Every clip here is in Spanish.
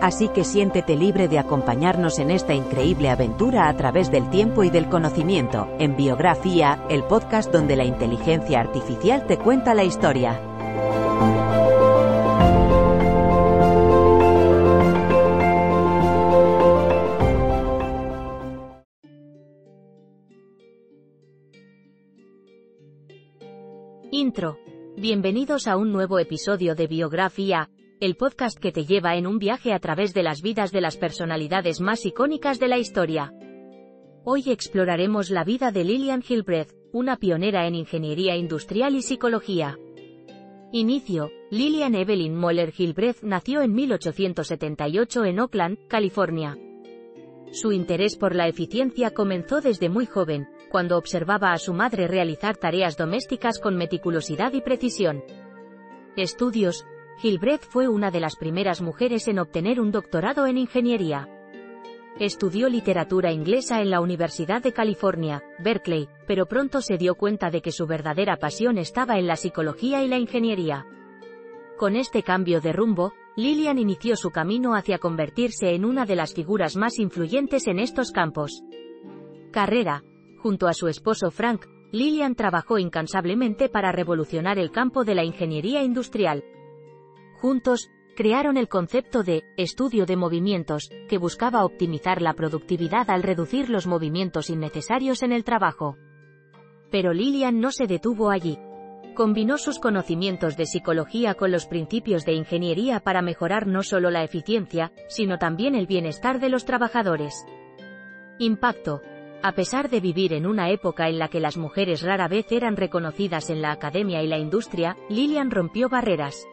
Así que siéntete libre de acompañarnos en esta increíble aventura a través del tiempo y del conocimiento, en Biografía, el podcast donde la inteligencia artificial te cuenta la historia. Intro. Bienvenidos a un nuevo episodio de Biografía, el podcast que te lleva en un viaje a través de las vidas de las personalidades más icónicas de la historia. Hoy exploraremos la vida de Lillian Gilbreth, una pionera en ingeniería industrial y psicología. Inicio, Lillian Evelyn Moller Gilbreth nació en 1878 en Oakland, California. Su interés por la eficiencia comenzó desde muy joven, cuando observaba a su madre realizar tareas domésticas con meticulosidad y precisión. Estudios, Gilbreth fue una de las primeras mujeres en obtener un doctorado en ingeniería. Estudió literatura inglesa en la Universidad de California, Berkeley, pero pronto se dio cuenta de que su verdadera pasión estaba en la psicología y la ingeniería. Con este cambio de rumbo, Lillian inició su camino hacia convertirse en una de las figuras más influyentes en estos campos. Carrera. Junto a su esposo Frank, Lillian trabajó incansablemente para revolucionar el campo de la ingeniería industrial. Juntos, crearon el concepto de estudio de movimientos, que buscaba optimizar la productividad al reducir los movimientos innecesarios en el trabajo. Pero Lillian no se detuvo allí. Combinó sus conocimientos de psicología con los principios de ingeniería para mejorar no solo la eficiencia, sino también el bienestar de los trabajadores. Impacto. A pesar de vivir en una época en la que las mujeres rara vez eran reconocidas en la academia y la industria, Lillian rompió barreras.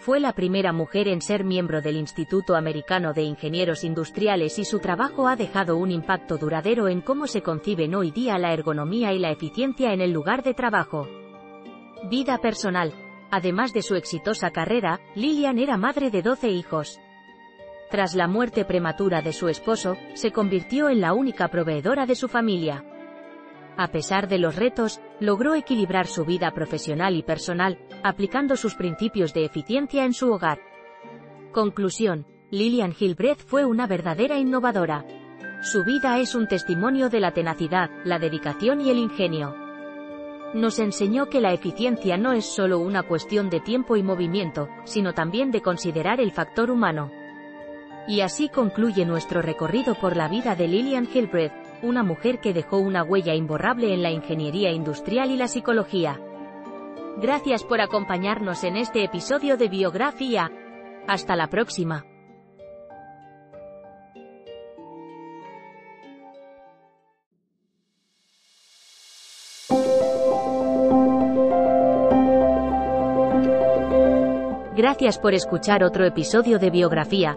Fue la primera mujer en ser miembro del Instituto Americano de Ingenieros Industriales y su trabajo ha dejado un impacto duradero en cómo se conciben hoy día la ergonomía y la eficiencia en el lugar de trabajo. Vida personal. Además de su exitosa carrera, Lillian era madre de 12 hijos. Tras la muerte prematura de su esposo, se convirtió en la única proveedora de su familia. A pesar de los retos, logró equilibrar su vida profesional y personal, aplicando sus principios de eficiencia en su hogar. Conclusión. Lillian Gilbreth fue una verdadera innovadora. Su vida es un testimonio de la tenacidad, la dedicación y el ingenio. Nos enseñó que la eficiencia no es solo una cuestión de tiempo y movimiento, sino también de considerar el factor humano. Y así concluye nuestro recorrido por la vida de Lillian Gilbreth, una mujer que dejó una huella imborrable en la ingeniería industrial y la psicología. Gracias por acompañarnos en este episodio de Biografía. Hasta la próxima. Gracias por escuchar otro episodio de Biografía,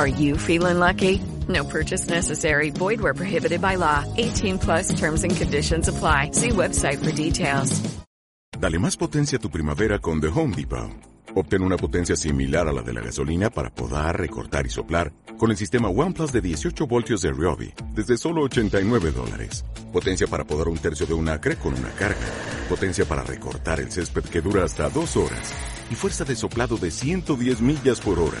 Are you feeling lucky? No purchase necessary. Void where prohibited by law. 18 plus terms and conditions apply. See website for details. Dale más potencia a tu primavera con The Home Depot. Obtén una potencia similar a la de la gasolina para podar, recortar y soplar con el sistema OnePlus de 18 voltios de Ryobi desde solo 89 dólares. Potencia para podar un tercio de un acre con una carga. Potencia para recortar el césped que dura hasta dos horas. Y fuerza de soplado de 110 millas por hora.